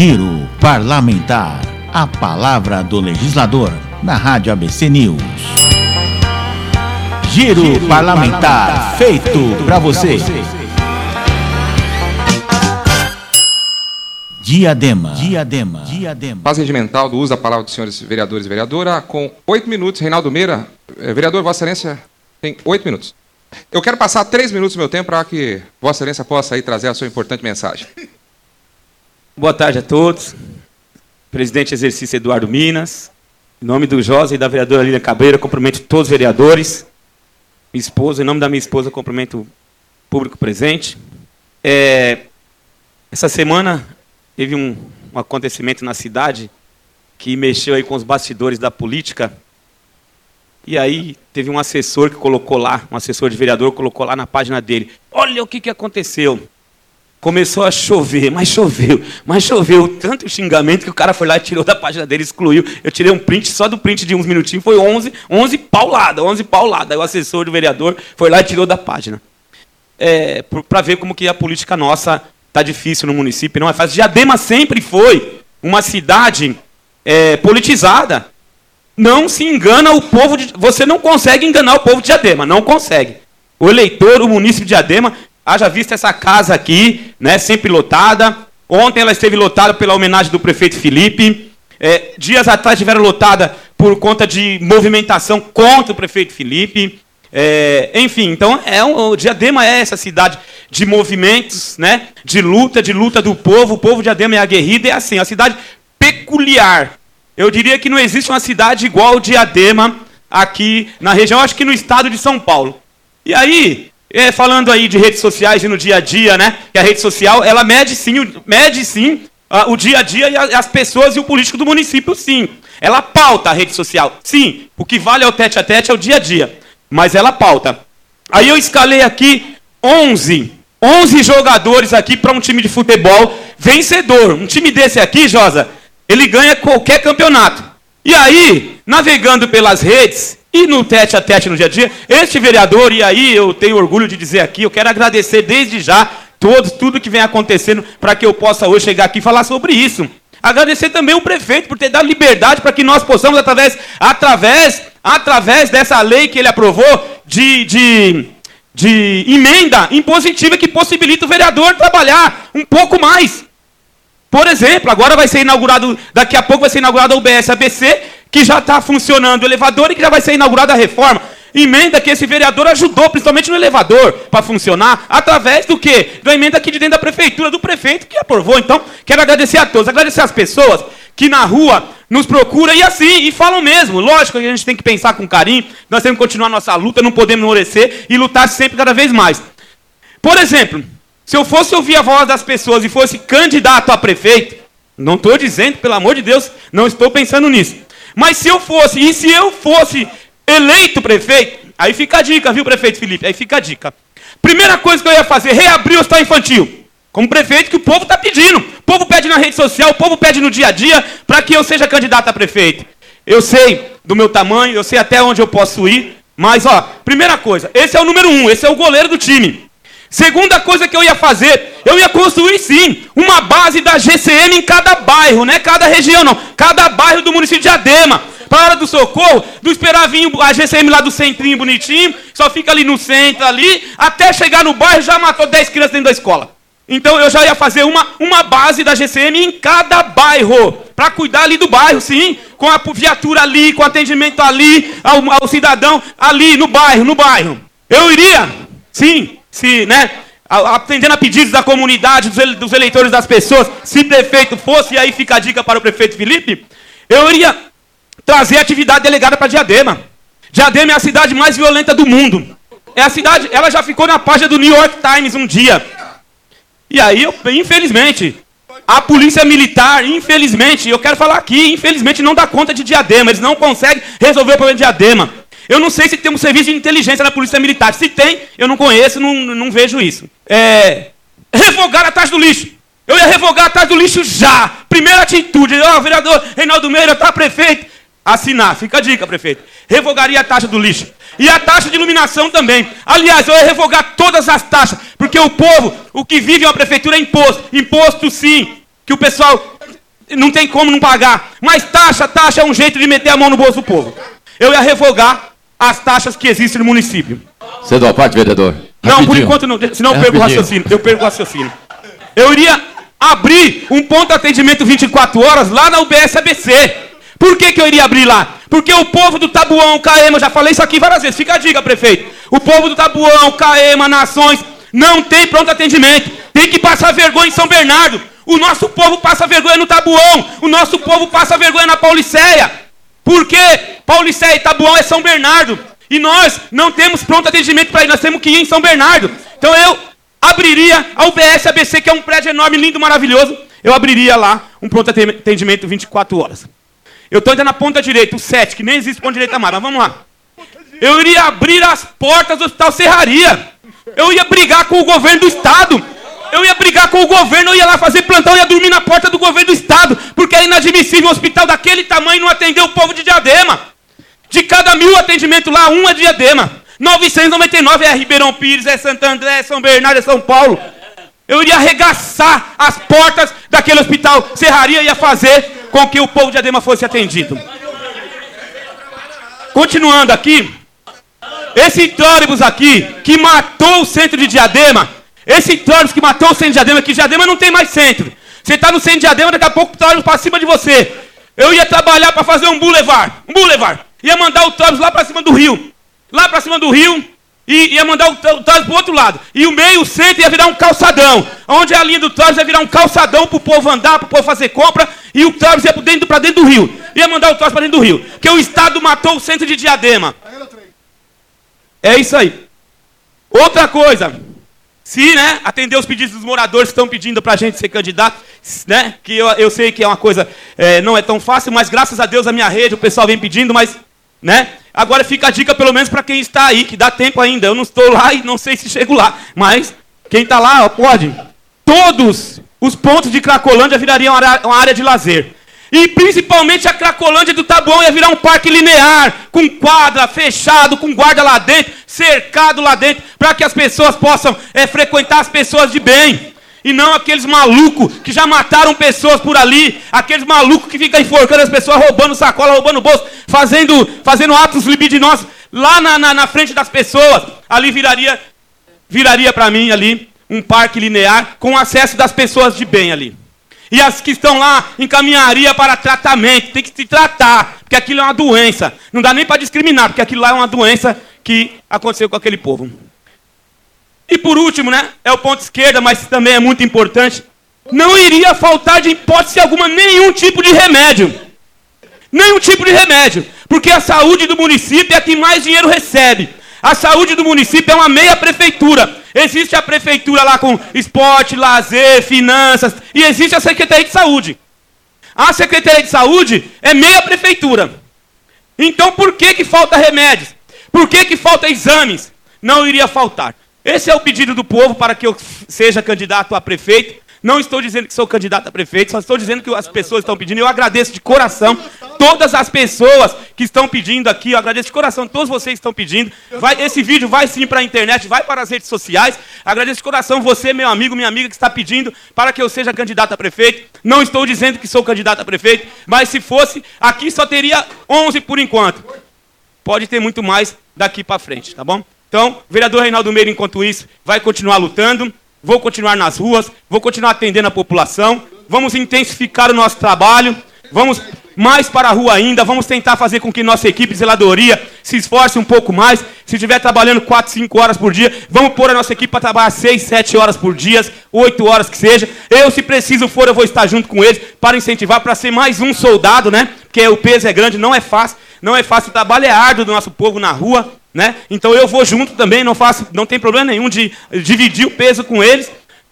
Giro Parlamentar. A palavra do legislador na Rádio ABC News. Giro, Giro parlamentar, parlamentar, feito para você. Diadema. Diadema. Diadema. Paz regimental do uso da palavra dos senhores vereadores e vereadora. Com oito minutos, Reinaldo Meira. Eh, vereador, Vossa Excelência tem oito minutos. Eu quero passar três minutos do meu tempo para que Vossa Excelência possa aí trazer a sua importante mensagem. Boa tarde a todos. Presidente exercício Eduardo Minas. Em nome do Josa e da vereadora Lilian Cabreira, cumprimento todos os vereadores. Minha esposa, em nome da minha esposa, cumprimento o público presente. É, essa semana teve um, um acontecimento na cidade que mexeu aí com os bastidores da política. E aí teve um assessor que colocou lá, um assessor de vereador colocou lá na página dele. Olha o que, que aconteceu. Começou a chover, mas choveu, mas choveu. Tanto xingamento que o cara foi lá e tirou da página dele, excluiu. Eu tirei um print, só do print de uns minutinhos, foi 11, 11 paulada, 11 paulada. Aí o assessor do vereador foi lá e tirou da página. É, para ver como que a política nossa tá difícil no município, não é fácil. Diadema sempre foi uma cidade é, politizada. Não se engana o povo de, Você não consegue enganar o povo de Diadema, não consegue. O eleitor, o município de Diadema, haja visto essa casa aqui, né, sempre lotada. Ontem ela esteve lotada pela homenagem do prefeito Felipe. É, dias atrás estiveram lotada por conta de movimentação contra o prefeito Felipe. É, enfim, então é um, o Diadema é essa cidade de movimentos, né, de luta, de luta do povo. O povo de Diadema é aguerrido, é assim, a cidade peculiar. Eu diria que não existe uma cidade igual Diadema aqui na região, acho que no estado de São Paulo. E aí, é, falando aí de redes sociais e no dia a dia, né? Que a rede social, ela mede sim, mede sim o dia a dia e as pessoas e o político do município, sim. Ela pauta a rede social. Sim, o que vale é o tete a tete, é o dia a dia. Mas ela pauta. Aí eu escalei aqui 11, 11 jogadores aqui para um time de futebol vencedor. Um time desse aqui, Josa, ele ganha qualquer campeonato. E aí, navegando pelas redes, e no tete a tete no dia a dia, este vereador, e aí eu tenho orgulho de dizer aqui, eu quero agradecer desde já todos, tudo que vem acontecendo para que eu possa hoje chegar aqui e falar sobre isso. Agradecer também o prefeito por ter dado liberdade para que nós possamos, através, através, através dessa lei que ele aprovou, de, de, de emenda impositiva que possibilita o vereador trabalhar um pouco mais. Por exemplo, agora vai ser inaugurado, daqui a pouco vai ser inaugurado o UBS ABC, que já está funcionando o elevador e que já vai ser inaugurada a reforma. Emenda que esse vereador ajudou, principalmente no elevador, para funcionar, através do quê? Da emenda aqui de dentro da prefeitura, do prefeito que aprovou. Então, quero agradecer a todos, agradecer as pessoas que na rua nos procuram e assim, e falam mesmo. Lógico que a gente tem que pensar com carinho, nós temos que continuar nossa luta, não podemos endurecer e lutar sempre cada vez mais. Por exemplo, se eu fosse ouvir a voz das pessoas e fosse candidato a prefeito, não estou dizendo, pelo amor de Deus, não estou pensando nisso. Mas se eu fosse, e se eu fosse eleito prefeito, aí fica a dica, viu, prefeito Felipe? Aí fica a dica. Primeira coisa que eu ia fazer, reabrir o hospital infantil. Como prefeito que o povo está pedindo. O povo pede na rede social, o povo pede no dia a dia para que eu seja candidato a prefeito. Eu sei do meu tamanho, eu sei até onde eu posso ir. Mas, ó, primeira coisa, esse é o número um, esse é o goleiro do time. Segunda coisa que eu ia fazer, eu ia construir sim uma base da GCM em cada bairro, não é cada região não, cada bairro do município de Adema. Para a hora do socorro, do esperar vir a GCM lá do centrinho bonitinho, só fica ali no centro ali, até chegar no bairro já matou 10 crianças dentro da escola. Então eu já ia fazer uma, uma base da GCM em cada bairro, para cuidar ali do bairro, sim, com a viatura ali, com atendimento ali, ao, ao cidadão ali no bairro, no bairro. Eu iria, sim, se, né, atendendo a pedidos da comunidade, dos eleitores das pessoas, se prefeito fosse, e aí fica a dica para o prefeito Felipe, eu iria trazer atividade delegada para Diadema. Diadema é a cidade mais violenta do mundo. É a cidade, ela já ficou na página do New York Times um dia. E aí, eu, infelizmente, a polícia militar, infelizmente, eu quero falar aqui, infelizmente não dá conta de Diadema, eles não conseguem resolver o problema de Diadema. Eu não sei se tem um serviço de inteligência na Polícia Militar. Se tem, eu não conheço, não, não vejo isso. É, revogar a taxa do lixo. Eu ia revogar a taxa do lixo já. Primeira atitude. Ó, oh, vereador Reinaldo Meira, tá prefeito. Assinar. Fica a dica, prefeito. Revogaria a taxa do lixo. E a taxa de iluminação também. Aliás, eu ia revogar todas as taxas. Porque o povo, o que vive uma prefeitura é imposto. Imposto sim. Que o pessoal não tem como não pagar. Mas taxa, taxa é um jeito de meter a mão no bolso do povo. Eu ia revogar as taxas que existem no município. Cedo a parte, vereador. Não, Rapidinho. por enquanto não, senão é eu perco o raciocínio. Eu perco o raciocínio. Eu iria abrir um ponto de atendimento 24 horas lá na UBS ABC. Por que, que eu iria abrir lá? Porque o povo do Tabuão, Caema, já falei isso aqui várias vezes, fica a dica, prefeito. O povo do Tabuão, Caema, Nações, não tem pronto atendimento. Tem que passar vergonha em São Bernardo. O nosso povo passa vergonha no Tabuão. O nosso povo passa vergonha na Pauliceia. Porque Pauliceia e Tabuão é São Bernardo. E nós não temos pronto atendimento para ir, nós temos que ir em São Bernardo. Então eu abriria a UBS ABC, que é um prédio enorme, lindo, maravilhoso. Eu abriria lá um pronto atendimento 24 horas. Eu estou ainda na ponta direita, o 7, que nem existe ponta direita mais, mas vamos lá. Eu iria abrir as portas do Hospital Serraria. Eu ia brigar com o governo do Estado. Eu ia brigar com o governo, eu ia lá fazer plantão, eu ia dormir na porta do governo do Estado. Porque é inadmissível um hospital daquele tamanho atender o povo de Diadema. De cada mil atendimentos lá, um é Diadema. 999 é Ribeirão Pires, é Santo André, é São Bernardo, é São Paulo. Eu iria arregaçar as portas daquele hospital. Serraria ia fazer com que o povo de Diadema fosse atendido. Continuando aqui, esse trólebus aqui, que matou o centro de Diadema, esse trólebus que matou o centro de Diadema, que Diadema não tem mais centro. Você está no centro de Diadema, daqui a pouco o trólebus para cima de você. Eu ia trabalhar para fazer um boulevard, um boulevard. Ia mandar o trólebus lá para cima do rio. Lá para cima do rio, e ia mandar o trólebus para o outro lado. E o meio, o centro, ia virar um calçadão. Onde a linha do trólebus ia virar um calçadão para o povo andar, para o povo fazer compra. E o trólebus ia para dentro, dentro do rio. Ia mandar o trólebus para dentro do rio. Porque o Estado matou o centro de Diadema. É isso aí. Outra coisa, se né, atender os pedidos dos moradores que estão pedindo para a gente ser candidato, né, que eu, eu sei que é uma coisa, é, não é tão fácil, mas graças a Deus a minha rede, o pessoal vem pedindo, mas né, agora fica a dica pelo menos para quem está aí, que dá tempo ainda. Eu não estou lá e não sei se chego lá, mas quem está lá ó, pode. Todos os pontos de Cracolândia virariam uma área de lazer. E principalmente a Cracolândia do Taboão ia virar um parque linear, com quadra, fechado, com guarda lá dentro, cercado lá dentro, para que as pessoas possam é, frequentar as pessoas de bem. E não aqueles malucos que já mataram pessoas por ali, aqueles malucos que ficam enforcando as pessoas, roubando sacola, roubando bolso, fazendo, fazendo atos libidinosos lá na, na, na frente das pessoas. Ali viraria, viraria para mim ali um parque linear com acesso das pessoas de bem ali. E as que estão lá encaminharia para tratamento, tem que se tratar, porque aquilo é uma doença. Não dá nem para discriminar, porque aquilo lá é uma doença que aconteceu com aquele povo. E por último, né, é o ponto esquerda, mas também é muito importante. Não iria faltar de hipótese alguma nenhum tipo de remédio. Nenhum tipo de remédio. Porque a saúde do município é a que mais dinheiro recebe. A saúde do município é uma meia prefeitura. Existe a prefeitura lá com esporte, lazer, finanças, e existe a Secretaria de Saúde. A Secretaria de Saúde é meia prefeitura. Então por que, que falta remédios? Por que, que falta exames? Não iria faltar. Esse é o pedido do povo para que eu seja candidato a prefeito. Não estou dizendo que sou candidato a prefeito, só estou dizendo que as pessoas estão pedindo. Eu agradeço de coração todas as pessoas que estão pedindo aqui. Eu agradeço de coração todos vocês que estão pedindo. Vai, esse vídeo vai sim para a internet, vai para as redes sociais. Agradeço de coração você, meu amigo, minha amiga, que está pedindo para que eu seja candidato a prefeito. Não estou dizendo que sou candidato a prefeito, mas se fosse, aqui só teria 11 por enquanto. Pode ter muito mais daqui para frente, tá bom? Então, vereador Reinaldo Meira, enquanto isso, vai continuar lutando vou continuar nas ruas, vou continuar atendendo a população, vamos intensificar o nosso trabalho, vamos mais para a rua ainda, vamos tentar fazer com que nossa equipe de zeladoria se esforce um pouco mais. Se estiver trabalhando 4, 5 horas por dia, vamos pôr a nossa equipe para trabalhar 6, 7 horas por dia, 8 horas que seja. Eu, se preciso for, eu vou estar junto com eles para incentivar, para ser mais um soldado, né? Porque o peso é grande, não é fácil. Não é fácil, o trabalho é árduo do nosso povo na rua, né? Então eu vou junto também, não faço, não tem problema nenhum de dividir o peso com eles.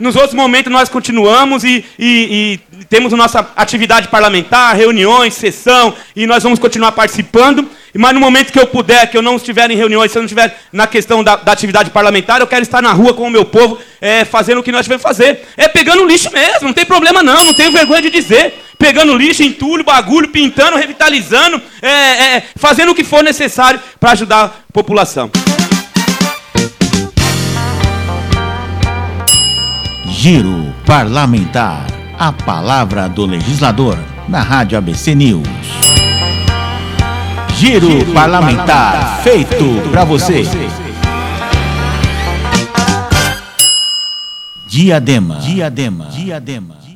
Nos outros momentos nós continuamos e, e, e, temos nossa atividade parlamentar, reuniões, sessão, e nós vamos continuar participando. Mas no momento que eu puder, que eu não estiver em reuniões, se eu não estiver na questão da, da atividade parlamentar, eu quero estar na rua com o meu povo, é, fazendo o que nós devemos fazer. É pegando lixo mesmo, não tem problema não, não tenho vergonha de dizer. Pegando lixo, entulho, bagulho, pintando, revitalizando, é, é, fazendo o que for necessário para ajudar a população. Giro Parlamentar. A palavra do legislador. na Rádio ABC News. Giro, Giro parlamentar, parlamentar feito para você. Diadema. Diadema. Diadema.